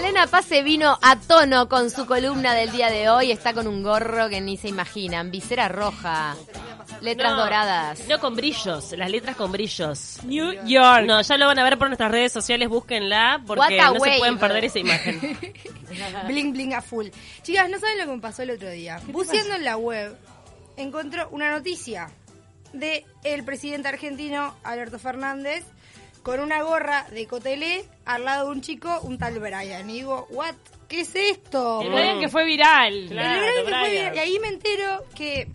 Malena Paz se vino a tono con su columna del día de hoy. Está con un gorro que ni se imaginan. Visera roja. Letras No, doradas. No, con brillos, las letras con brillos. New York. No, ya lo van a ver por nuestras redes sociales, búsquenla, porque no se pueden perder esa imagen. Bling bling a full. Chicas, no saben lo que me pasó el otro día. Buceando en la web, encontró una noticia de el presidente argentino Alberto Fernández con una gorra de Cotelé al lado de un chico, un tal Brian. Y digo, ¿what? ¿Qué es esto? El Brian que fue viral. Claro. El Brian que fue viral. Y ahí me entero que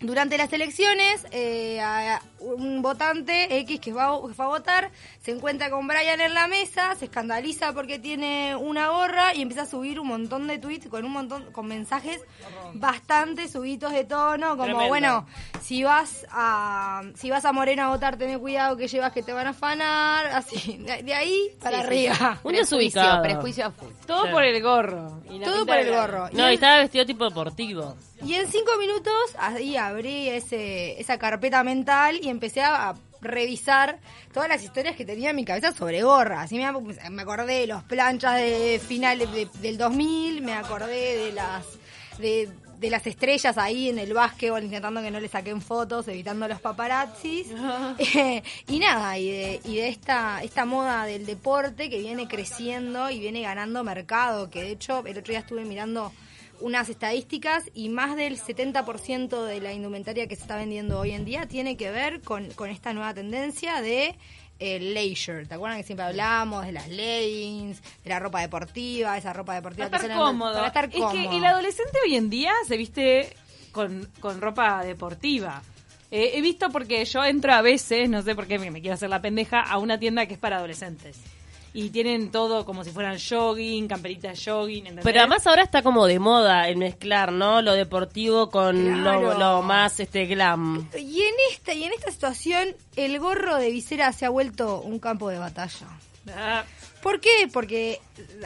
durante las elecciones, eh, a- un votante X que, va, que a votar se encuentra con Brian en la mesa, se escandaliza porque tiene una gorra y empieza a subir un montón de tweets con un montón, con mensajes bastante subidos de tono, como Tremendo. bueno, si vas a si vas a Moreno a votar, ten cuidado que llevas que te van a afanar, así, de, de ahí para Sí, arriba. Un Prejuicio, desubicado. prejuicio a full. Todo Sí. por el gorro. Y Todo por el gorro. No, Y estaba vestido tipo deportivo. Y en cinco minutos ahí abrí ese, esa carpeta mental y empecé a, a revisar todas las historias que tenía en mi cabeza sobre gorras. Así me, me acordé de los planchas de finales de- del 2000, me acordé de las de, de las estrellas ahí en el básquetbol intentando que no le saquen fotos, evitando los paparazzis. Eh, y nada, y de, y de esta, esta moda del deporte que viene creciendo y viene ganando mercado, que de hecho el otro día estuve mirando unas estadísticas y más del 70% de la indumentaria que se está vendiendo hoy en día tiene que ver con, con esta nueva tendencia de el leisure. ¿Te acuerdan que siempre hablamos de las leggings, de la ropa deportiva, esa ropa deportiva Para que estar cómodo. Para estar es cómodo. que el adolescente hoy en día se viste con, con ropa deportiva. Eh, he visto porque yo entro a veces, no sé por qué me, me quiero hacer la pendeja, a una tienda que es para adolescentes. Y tienen todo como si fueran jogging, camperitas jogging, ¿entendés? Pero además ahora está como de moda el mezclar, ¿no? Lo deportivo con Claro. lo, lo más este glam. Y en esta, y en esta situación, el gorro de visera se ha vuelto un campo de batalla. Ah, ¿Por qué? Porque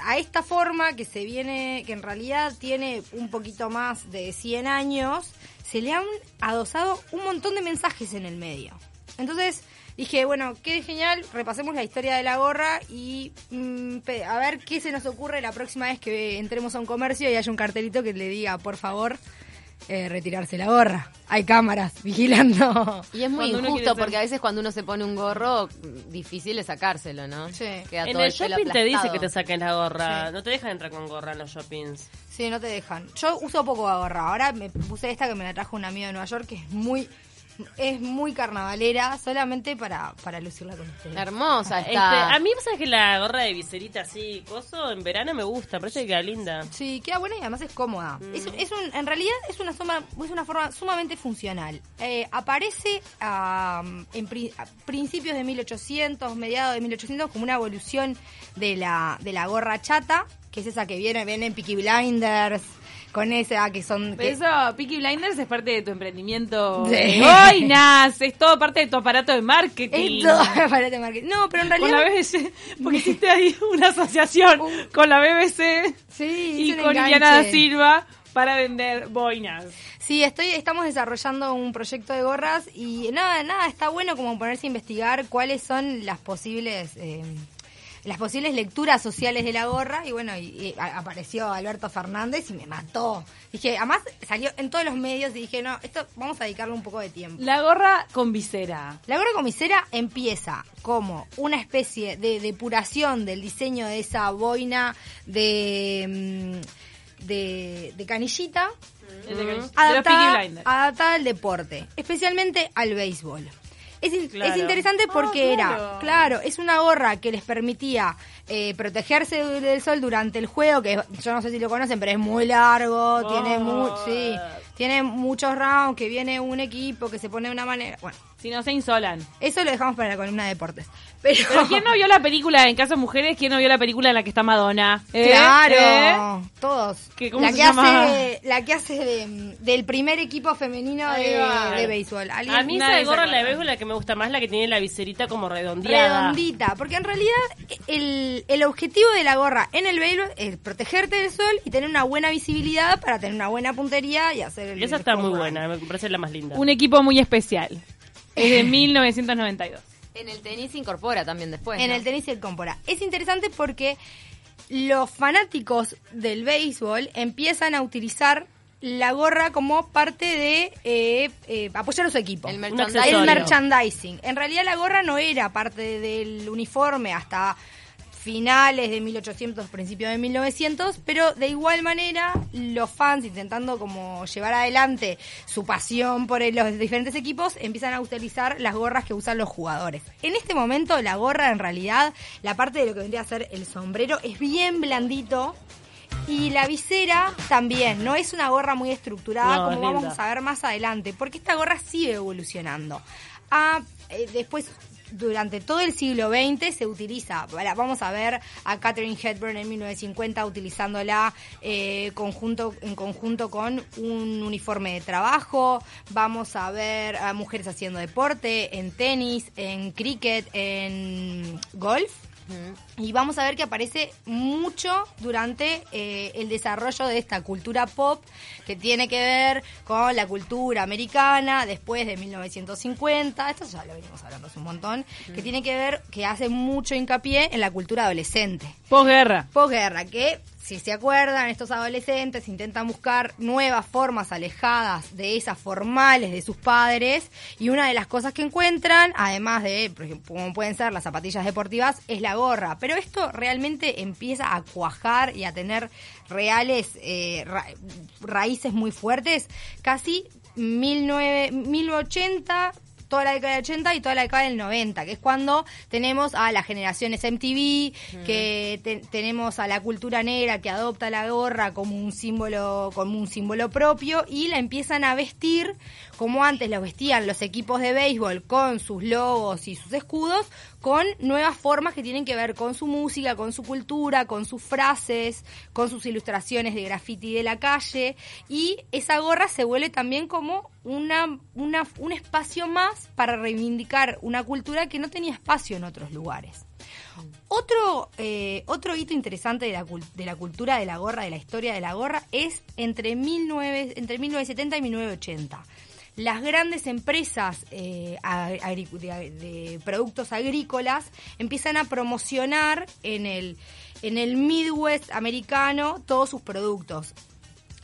a esta forma que se viene, que en realidad tiene un poquito más de 100 años, se le han adosado un montón de mensajes en el medio. Entonces dije, bueno, qué genial, repasemos la historia de la gorra y mm, pe- a ver qué se nos ocurre la próxima vez que entremos a un comercio y haya un cartelito que le diga, por favor, eh, retirarse la gorra. Hay cámaras vigilando. Y es muy Cuando injusto ser- porque a veces cuando uno se pone un gorro, difícil es sacárselo, ¿no? Sí. Queda En todo el pelo shopping te dice que te saquen la gorra. Sí. No te dejan entrar con gorra en los shoppings. Sí, no te dejan. Yo uso poco gorra. Ahora me puse esta que me la trajo un amigo de Nueva York que es muy es muy carnavalera solamente para, para lucirla con ustedes. Hermosa Este, a mí pasa que la gorra de viserita así, coso, en verano me gusta, parece que queda linda. Sí, queda buena y además es cómoda. Es, es un, en realidad es una, suma- es una forma sumamente funcional. Eh, aparece ah, en pri- a principios de 1800, mediados de 1800, como una evolución de la, de la gorra chata, que es esa que viene, viene en Peaky Blinders, con esa que son... que- Eso, Peaky Blinders es parte de tu emprendimiento. Sí. de boinas, es todo parte de tu aparato de marketing. es todo para este marketing. No, pero en Con realidad... la BBC, porque hiciste ahí una asociación con la BBC Sí, y con. Iliana da Silva para vender boinas. Sí, estoy, estamos desarrollando un proyecto de gorras y nada, nada, está bueno como ponerse a investigar cuáles son las posibles, eh, las posibles lecturas sociales de la gorra y bueno, y, apareció Alberto Fernández y me mató. Dije, además salió en todos los medios y dije, no, esto vamos a dedicarle un poco de tiempo. La gorra con visera. La gorra comisera empieza como una especie de depuración del diseño de esa boina de, mm, de, de canillita de, de los adaptada, adaptada al deporte, especialmente al béisbol. Es, in- Claro. es interesante porque Ah, claro. era, claro, es una gorra que les permitía eh, protegerse del del sol durante el juego, que yo no sé si lo conocen, pero es muy largo, tiene, mu sí, tiene muchos rounds, que viene un equipo, que se pone de una manera... Bueno, Si no se insolan. eso lo dejamos para la columna de deportes. Pero, Pero ¿quién no vio la película en Caso Mujeres? ¿Quién no vio la película en la que está Madonna? ¿Eh? Claro, ¿Eh? todos. ¿Qué- cómo la, se que llama? hace, la que hace de- del primer equipo femenino de, de béisbol. A mí esa se gorra la de béisbol la que me gusta más, la que tiene la viserita como redondeada. redondita, porque en realidad el, el objetivo de la gorra en el béisbol es protegerte del sol y tener una buena visibilidad para tener una buena puntería y hacer el Y esa el está muy buena, me parece la más linda. Un equipo muy especial. Es de 1992. En el tenis se incorpora también después. En ¿no? el tenis y el cómpora. Es interesante porque los fanáticos del béisbol empiezan a utilizar la gorra como parte de eh, eh, apoyar a su equipo. El Un merchandising. El merchandising. En realidad la gorra no era parte del uniforme hasta finales de 1800, principios de 1900, pero de igual manera los fans intentando como llevar adelante su pasión por los diferentes equipos empiezan a utilizar las gorras que usan los jugadores. En este momento la gorra en realidad, la parte de lo que vendría a ser el sombrero es bien blandito y la visera también, no es una gorra muy estructurada No, como es vamos a ver más adelante, porque esta gorra sigue evolucionando. Ah, eh, después, durante todo el siglo XX se utiliza, vamos a ver a Catherine Hepburn en 1950 utilizándola eh, conjunto, en conjunto con un uniforme de trabajo, vamos a ver a mujeres haciendo deporte, en tenis, en cricket, en golf. Y vamos a ver que aparece mucho durante eh, el desarrollo de esta cultura pop que tiene que ver con la cultura americana después de 1950. Esto ya lo venimos hablando hace un montón. Que tiene que ver, que hace mucho hincapié en la cultura adolescente. Posguerra. Posguerra, que si se acuerdan, estos adolescentes intentan buscar nuevas formas alejadas de esas formales de sus padres y una de las cosas que encuentran, además de, como pueden ser las zapatillas deportivas, es la gorra. Pero esto realmente empieza a cuajar y a tener reales eh, ra- raíces muy fuertes, casi 19, 1980 toda la década del 80 y toda la década del 90, que es cuando tenemos a las generaciones MTV, que te- tenemos a la cultura negra que adopta la gorra como un símbolo como un símbolo propio y la empiezan a vestir como antes lo vestían los equipos de béisbol con sus logos y sus escudos, con nuevas formas que tienen que ver con su música, con su cultura, con sus frases, con sus ilustraciones de graffiti de la calle y esa gorra se vuelve también como una, un espacio más para reivindicar una cultura que no tenía espacio en otros lugares. Otro, eh, otro hito interesante de la, de la cultura de la gorra, de la historia de la gorra, es entre, 19, entre 1970 y 1980. Las grandes empresas eh, de, de productos agrícolas empiezan a promocionar en el, en el Midwest americano todos sus productos.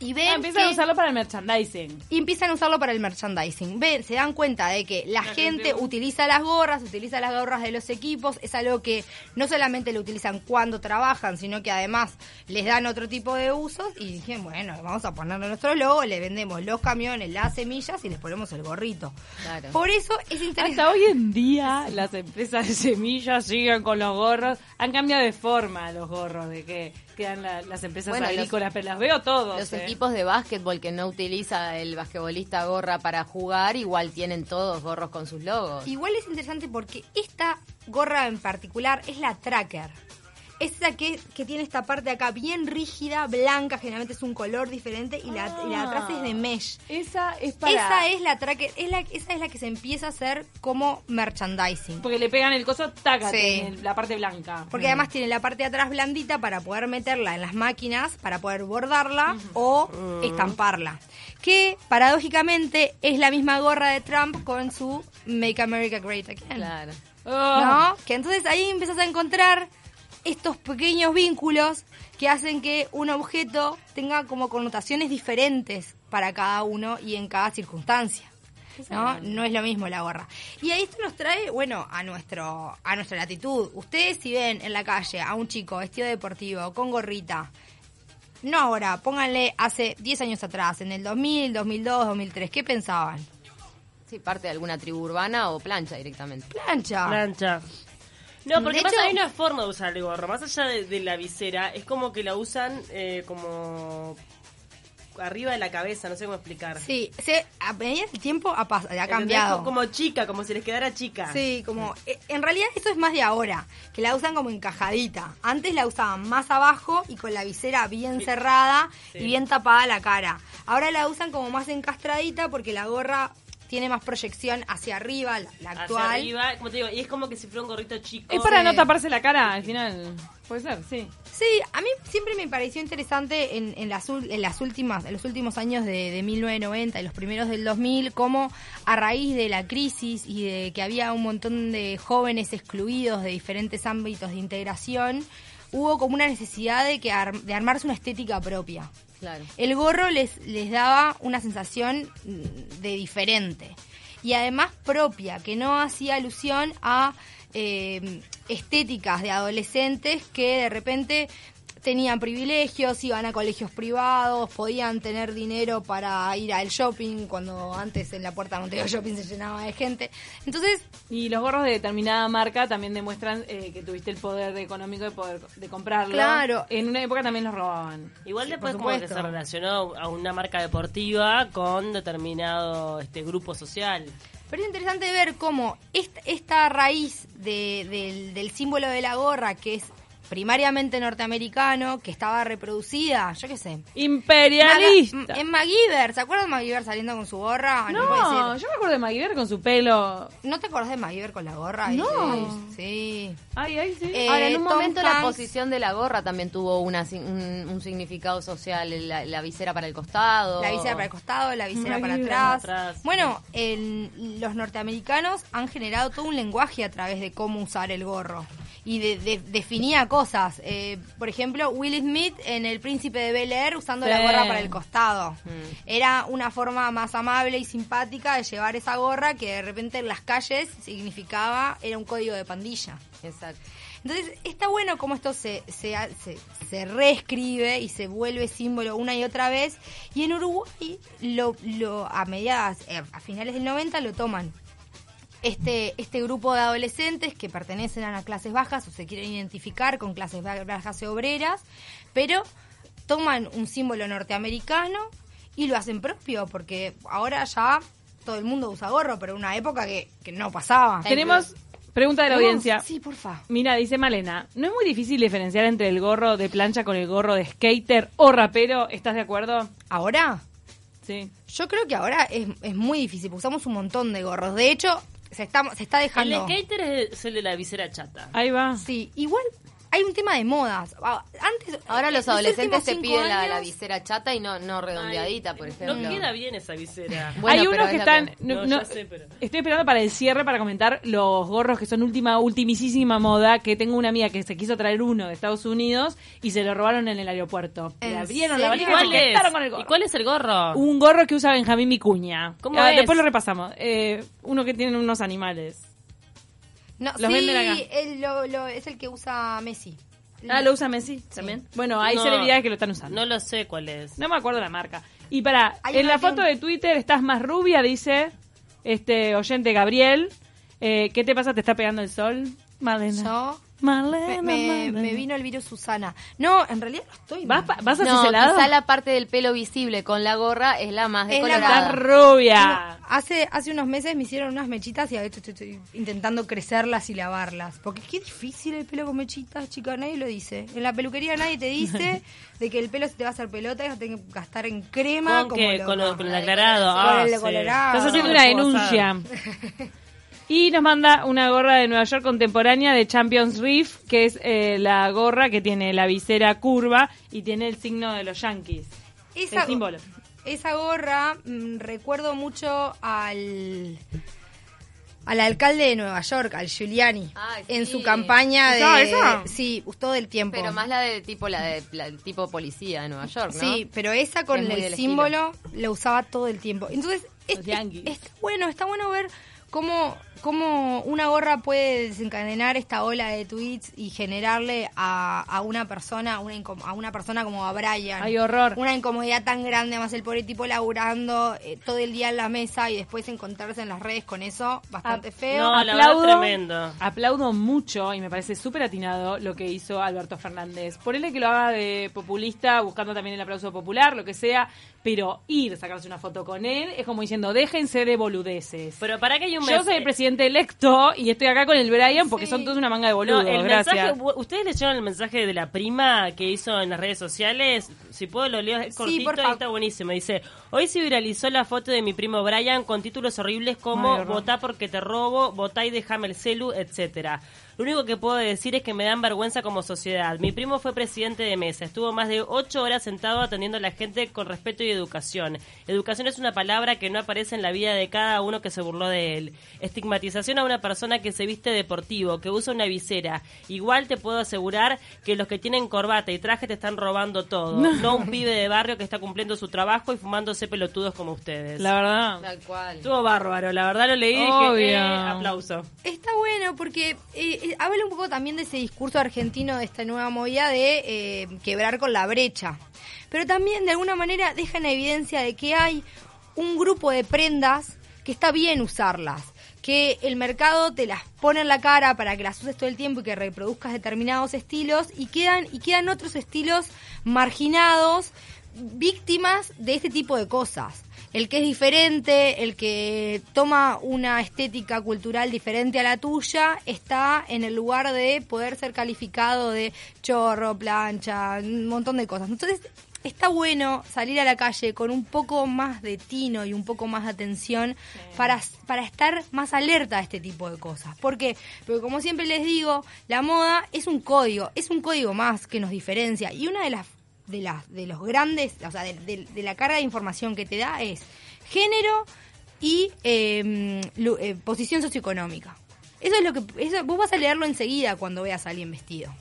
Y ven Ah, empiezan a usarlo para el merchandising. y empiezan a usarlo para el merchandising. Ven, se dan cuenta de que la, La gente, gente- utiliza las gorras, utiliza las gorras de los equipos, es algo que no solamente lo utilizan cuando trabajan, sino que además les dan otro tipo de usos y dijeron, bueno, vamos a ponerle nuestro logo, le vendemos los camiones, las semillas y les ponemos el gorrito. Claro. Por eso es interesante. Hasta hoy en día las empresas de semillas siguen con los gorros. Han cambiado de forma los gorros de que quedan la- las empresas Bueno, los- agrícolas, pero las veo todos. Los eh. equipos de básquetbol que no utiliza el basquetbolista gorra para jugar, igual tienen todos gorros con sus logos. Igual es interesante porque esta gorra en particular es la tracker. Esa que, que tiene esta parte acá bien rígida, blanca, generalmente es un color diferente y la, y la de atrás es de mesh. Esa es para... Esa es la tracker, es la, esa es la que se empieza a hacer como merchandising. Porque le pegan el coso, Sí. en la parte blanca. Porque además tiene la parte de atrás blandita para poder meterla en las máquinas, para poder bordarla o estamparla. Que paradójicamente es la misma gorra de Trump con su Make America Great Again. Claro. Oh. ¿no? Que entonces ahí empiezas a encontrar estos pequeños vínculos que hacen que un objeto tenga como connotaciones diferentes para cada uno y en cada circunstancia. ¿No? no es lo mismo la gorra. Y ahí esto nos trae, bueno, a nuestro a nuestra latitud. Ustedes si ven en la calle a un chico vestido deportivo con gorrita, no ahora, pónganle hace 10 años atrás, en el 2000, 2002, 2003, ¿qué pensaban? Sí, parte de alguna tribu urbana o plancha directamente. Plancha. Plancha. No, porque De pasa, hay una forma de usar el gorro. Más allá de, de la visera, es como que la usan eh, como arriba de la cabeza, no sé cómo explicar. Sí, se, a medida del tiempo ha, pas- ha cambiado. Como chica, como si les quedara chica. Sí, como eh, en realidad eso es más de ahora, que la usan como encajadita. Antes la usaban más abajo y con la visera bien cerrada Sí. y bien tapada la cara. Ahora la usan como más encastradita porque la gorra tiene más proyección hacia arriba, la, la Hacia actual. arriba, como te digo, y es como que si fuera un gorrito chico. Es para Sí. no taparse la cara al final. Puede ser, sí. Sí, a mí siempre me pareció interesante en, en, las, en las últimas, en los últimos años de, de 1990 y los primeros del 2000, cómo a raíz de la crisis y de que había un montón de jóvenes excluidos de diferentes ámbitos de integración, hubo como una necesidad de, que ar- de armarse una estética propia. Claro. El gorro les, les daba una sensación mm, de diferente y además propia, que no hacía alusión a eh, estéticas de adolescentes que de repente tenían privilegios, iban a colegios privados, podían tener dinero para ir al shopping, cuando antes en la puerta de Montevideo Shopping se llenaba de gente. Entonces, Y los gorros de determinada marca también demuestran eh, que tuviste el poder económico de poder de comprarlo. Claro. En una época también los robaban. Igual Sí, después como que se relacionó a una marca deportiva con determinado este grupo social. Pero es interesante ver cómo esta, esta raíz de- del, del símbolo de la gorra, que es primariamente norteamericano, que estaba reproducida, yo qué sé. Imperialista. Maga- en MacGyver, ¿se acuerdan de MacGyver saliendo con su gorra? no, ser. yo me acuerdo de MacGyver con su pelo. ¿No te acordás de MacGyver con la gorra? No. Sí. Ay, ay, sí. Eh, Ahora, en un Tom momento la posición de la gorra también tuvo una, un, un significado social, la, la visera para el costado. La visera para el costado, la visera para. Atrás. Bueno, el- los norteamericanos han generado todo un lenguaje a través de cómo usar el gorro. Y de, de- definía cosas. Eh, por ejemplo, Will Smith en El Príncipe de Bel Air usando la gorra para el costado. Mm. Era una forma más amable y simpática de llevar esa gorra que de repente en las calles significaba, era un código de pandilla. Exacto. Entonces, está bueno cómo esto se, se, se, se reescribe y se vuelve símbolo una y otra vez. Y en Uruguay, lo, lo, a mediadas, eh, a finales del 90, lo toman. Este, este grupo de adolescentes que pertenecen a las clases bajas o se quieren identificar con clases ba- bajas y obreras, pero toman un símbolo norteamericano y lo hacen propio, porque ahora ya todo el mundo usa gorro, pero en una época que, que no pasaba. Tenemos pregunta de la audiencia. Sí, porfa. Mira, dice Malena, ¿no es muy difícil diferenciar entre el gorro de plancha con el gorro de skater o rapero? ¿Estás de acuerdo? ¿Ahora? Sí. Yo creo que ahora es, es muy difícil, porque usamos un montón de gorros. De hecho, se está, se está El dejando... skater es el de la visera chata. Ahí va. Sí, igual hay un tema de modas. Ah, Antes, Ahora los adolescentes cinco piden la, visera chata y no, no redondeadita, por ejemplo. No queda bien esa visera. Bueno, Hay unos que están... que- no- No, no- ya sé, pero- Estoy esperando para el cierre para comentar los gorros que son última, ultimísima moda, que tengo una amiga que se quiso traer uno de Estados Unidos y se lo robaron en el aeropuerto. Le ¿En abrieron la valija y ¿Cuál se es? quedaron con el gorro. ¿Y cuál es el gorro? Un gorro que usa Benjamín Vicuña. ¿Cómo Ah, es? Después lo repasamos. Eh, uno que tiene unos animales. No, Los sí, venden acá. lo- lo- es el que usa Messi. Ah, lo usa Messi también. Bueno, hay No, celebridades que lo están usando. No lo sé cuál es. No me acuerdo la marca. Y para, Hay en una la que foto de Twitter estás más rubia, dice este oyente Gabriel. Eh, ¿Qué te pasa? ¿Te está pegando el sol? Malena. Yo Malena, me, me- Malena. me vino el virus Susana. No, en realidad no estoy. ¿Vas, vas hacia No, ese lado? quizá la parte del pelo visible con la gorra es la más Es la decolorada. Rubia. Hace, hace unos meses me hicieron unas mechitas y a veces estoy, estoy intentando crecerlas y lavarlas. Porque qué difícil el pelo con mechitas, chica, nadie lo dice. En la peluquería nadie te dice de que el pelo se te va a hacer pelota y vas a tener que gastar en crema. ¿Con como qué? loca. Con, lo- con el aclarado. Con Ah, el sí. decolorado. Estás haciendo una denuncia. Y nos manda una gorra de Nueva York contemporánea de Champions Reef, que es eh, la gorra que tiene la visera curva y tiene el signo de los Yankees. Esa, el símbolo. esa gorra mm, recuerdo mucho al al alcalde de Nueva York, al Giuliani, Ay, en sí. su campaña de ¿Usaba esa? sí, todo el tiempo. Pero más la de tipo la de la- tipo policía de Nueva York, ¿no? Sí, pero esa con el símbolo la usaba todo el tiempo. Entonces, es, Yankees. es- está bueno, está bueno ver cómo, cómo una gorra puede desencadenar esta ola de tweets y generarle a, a una persona, una incom- a una persona como a Brian. Ay, horror. Una incomodidad tan grande, además el pobre tipo laburando eh, todo el día en la mesa y después encontrarse en las redes con eso, bastante feo. No, la verdad, tremendo. Aplaudo mucho y me parece súper atinado lo que hizo Alberto Fernández. Ponele que lo haga de populista, buscando también el aplauso popular, lo que sea, pero ir, sacarse una foto con él, es como diciendo, déjense de boludeces. Pero para que hay un Yo soy el presidente electo y estoy acá con el Brian porque Sí. son todos una manga de No, boludos. el gracias. mensaje, ¿Ustedes leyeron el mensaje de la prima que hizo en las redes sociales? Si puedo lo leo, es Sí, cortito y está buenísimo. Dice, hoy se viralizó la foto de mi primo Brian con títulos horribles como. Votá porque te robo, votá y déjame el celu, etcétera. Lo único que puedo decir es que me dan vergüenza como sociedad. Mi primo fue presidente de mesa, estuvo más de ocho horas sentado atendiendo a la gente con respeto y educación. Educación es una palabra que no aparece en la vida de cada uno que se burló de él. Estigmatización a una persona que se viste deportivo, que usa una visera. Igual te puedo asegurar que los que tienen corbata y traje te están robando todo. No, un pibe de barrio que está cumpliendo su trabajo y fumándose pelotudos como ustedes. La verdad. Tal cual. Estuvo bárbaro, la verdad lo leí y Obvio. dije, eh, aplauso. Está bueno porque eh, habla un poco también de ese discurso argentino, de esta nueva movida de eh, quebrar con la brecha. Pero también de alguna manera deja en evidencia de que hay un grupo de prendas que está bien usarlas. Que el mercado te las pone en la cara para que las uses todo el tiempo y que reproduzcas determinados estilos y quedan, y quedan otros estilos marginados, víctimas de este tipo de cosas. El que es diferente, el que toma una estética cultural diferente a la tuya, está en el lugar de poder ser calificado de chorro, plancha, un montón de cosas. Entonces, está bueno salir a la calle con un poco más de tino y un poco más de atención para, para estar más alerta a este tipo de cosas. ¿Por qué? Porque como siempre les digo, la moda es un código, es un código más que nos diferencia. Y una de las de las de los grandes, o sea, de, de- de la carga de información que te da es género y lu- eh, posición socioeconómica. Eso es lo que eso, vos vas a leerlo enseguida cuando veas a alguien vestido.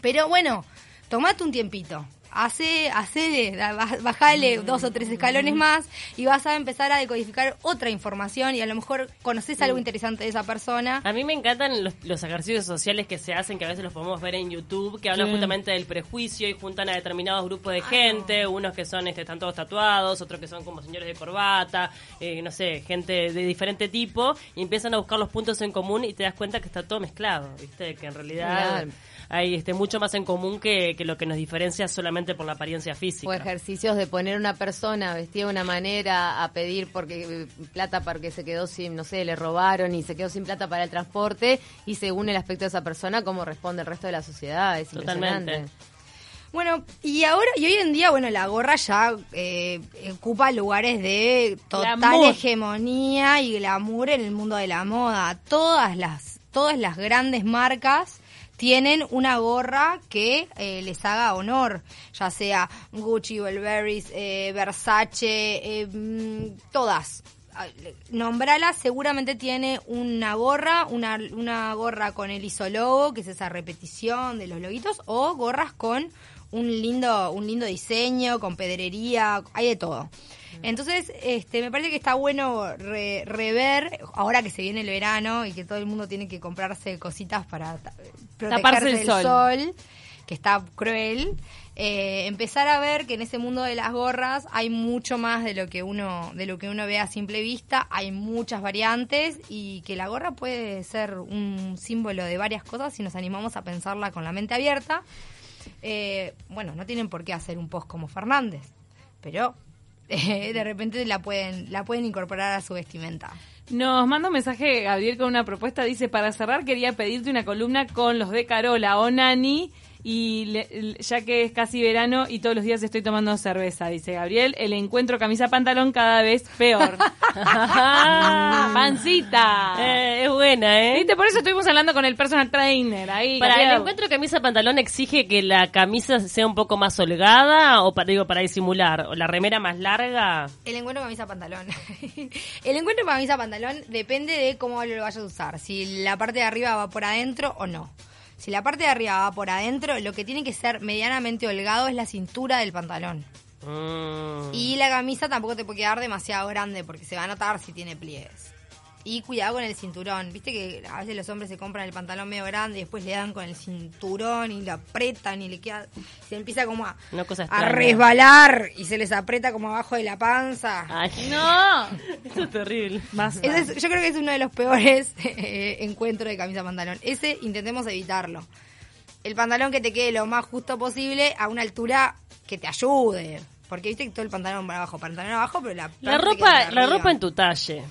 Pero bueno, tomate un tiempito. Hace, hace, da- baj- bajale dos o tres escalones más y vas a empezar a decodificar otra información y a lo mejor conoces algo interesante de esa persona. A mí me encantan los, los ejercicios sociales que se hacen, que a veces los podemos ver en YouTube, que hablan justamente del prejuicio y juntan a determinados grupos de gente, unos que son este, están todos tatuados, otros que son como señores de corbata, eh, no sé, gente de diferente tipo, y empiezan a buscar los puntos en común y te das cuenta que está todo mezclado, ¿viste? Que en realidad Claro. hay este, mucho más en común que, que lo que nos diferencia solamente por la apariencia física. O ejercicios de poner una persona vestida de una manera a pedir porque eh, plata porque se quedó sin, no sé, le robaron y se quedó sin plata para el transporte y según el aspecto de esa persona, cómo responde el resto de la sociedad. Es Totalmente. Bueno, y ahora, y hoy en día, bueno, la gorra ya eh, ocupa lugares de total Glamour. hegemonía y glamour en el mundo de la moda. Todas las, todas las grandes marcas tienen una gorra que eh, les haga honor, ya sea Gucci, Burberry, eh, Versace, eh, mm, todas. Ah, Nombrala, seguramente tiene una gorra, una, una gorra con el isologo, que es esa repetición de los loguitos, o gorras con un lindo, un lindo diseño, con pedrería, hay de todo. Entonces, este, me parece que está bueno re- rever, ahora que se viene el verano y que todo el mundo tiene que comprarse cositas para ta- protegerse Taparse el del sol. sol, que está cruel, eh, empezar a ver que en ese mundo de las gorras hay mucho más de lo que uno de lo que uno ve a simple vista, hay muchas variantes y que la gorra puede ser un símbolo de varias cosas si nos animamos a pensarla con la mente abierta. Eh, bueno, no tienen por qué hacer un post como Fernández, pero de repente la pueden la pueden incorporar a su vestimenta. Nos manda un mensaje Gabriel con una propuesta. Dice, para cerrar quería pedirte una columna con los de Carola o Nani. Y le- ya que es casi verano y todos los días estoy tomando cerveza, dice Gabriel, el encuentro camisa pantalón cada vez peor. Pancita. Eh, es buena, ¿eh? ¿Viste? Por eso estuvimos hablando con el personal trainer ahí. Para Gabriel. el encuentro camisa-pantalón exige que la camisa sea un poco más holgada o para, digo, para disimular, o la remera más larga. El encuentro camisa pantalón. el encuentro camisa pantalón depende de cómo lo vayas a usar. Si la parte de arriba va por adentro o no. Si la parte de arriba va por adentro, lo que tiene que ser medianamente holgado es la cintura del pantalón. Mm. Y la camisa tampoco te puede quedar demasiado grande porque se va a notar si tiene pliegues. Y cuidado con el cinturón. Viste que a veces los hombres se compran el pantalón medio grande y después le dan con el cinturón y lo apretan y le queda. Se empieza como a, Una cosa a extraña. resbalar y se les aprieta como abajo de la panza. Ay, No. esto es terrible. Más. Ese es- yo creo que es uno de los peores eh, encuentros de camisa-pantalón. Ese intentemos evitarlo. El pantalón que te quede lo más justo posible a una altura que te ayude. Porque viste que todo el pantalón para abajo, pantalón abajo, pero la La ropa, la ropa en tu talle,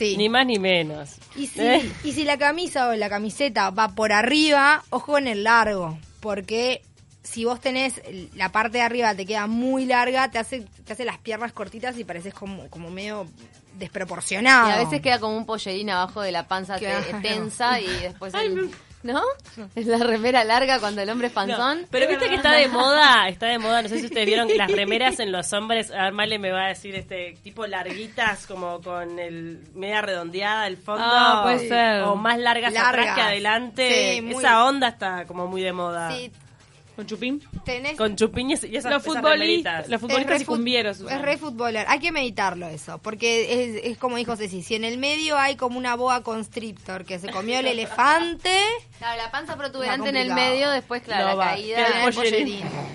Sí. ni más ni menos. Y si, ¿Eh? y si la camisa o la camiseta va por arriba, ojo en el largo. Porque si vos tenés la parte de arriba te queda muy larga, te hace, te hace las piernas cortitas y pareces como, como medio desproporcionado. Y a veces queda como un pollerín abajo de la panza Claro. tensa y después el- ¿No? Es la remera larga cuando el hombre es No, panzón. pero viste que está de moda, está de moda, no sé si ustedes vieron que las remeras en los hombres, a ver, Male me va a decir este tipo larguitas como con el media redondeada el fondo Ah, puede ser. o más largas, atrás que adelante. Sí, muy- Esa onda está como muy de moda. Sí, Con chupín. tenés Con y esas, Los futbolistas, los futbolistas Es y cumbieros. Es re futbolero. Hay que meditarlo eso, porque es, es como dijo Ceci, si en el medio hay como una boa constrictor que se comió el elefante, Claro, la panza protuberante en el medio, después, claro, No la va, caída.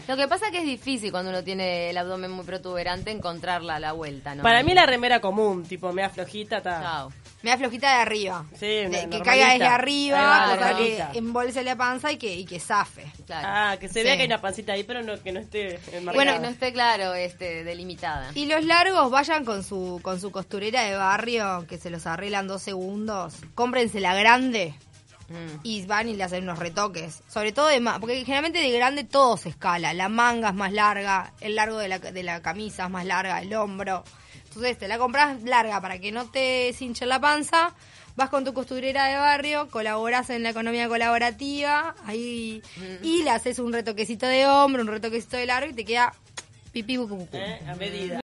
Lo que pasa es que es difícil cuando uno tiene el abdomen muy protuberante encontrarla a la vuelta, ¿no? Para mí la remera común, tipo media flojita, está. Chao. Me da flojita de arriba. Sí, De- que normalita. caiga desde arriba, cosa que embolse la panza y que, y que zafe. Claro. Ah, que se Sí. vea que hay una pancita ahí, pero no, que no esté enmarcada. Bueno, que no esté claro, este, delimitada. Y los largos vayan con su con su costurera de barrio, que se los arreglan dos segundos. Cómprense la grande Mm. y van y le hacen unos retoques. Sobre todo de ma- porque generalmente de grande todo se escala. La manga es más larga, el largo de la, de la camisa es más larga, el hombro. Entonces te la compras larga para que no te cinche la panza. Vas con tu costurera de barrio, colaboras en la economía colaborativa, ahí y le haces un retoquecito de hombro, un retoquecito de largo y te queda pipí bucu, bucu. Eh, A medida.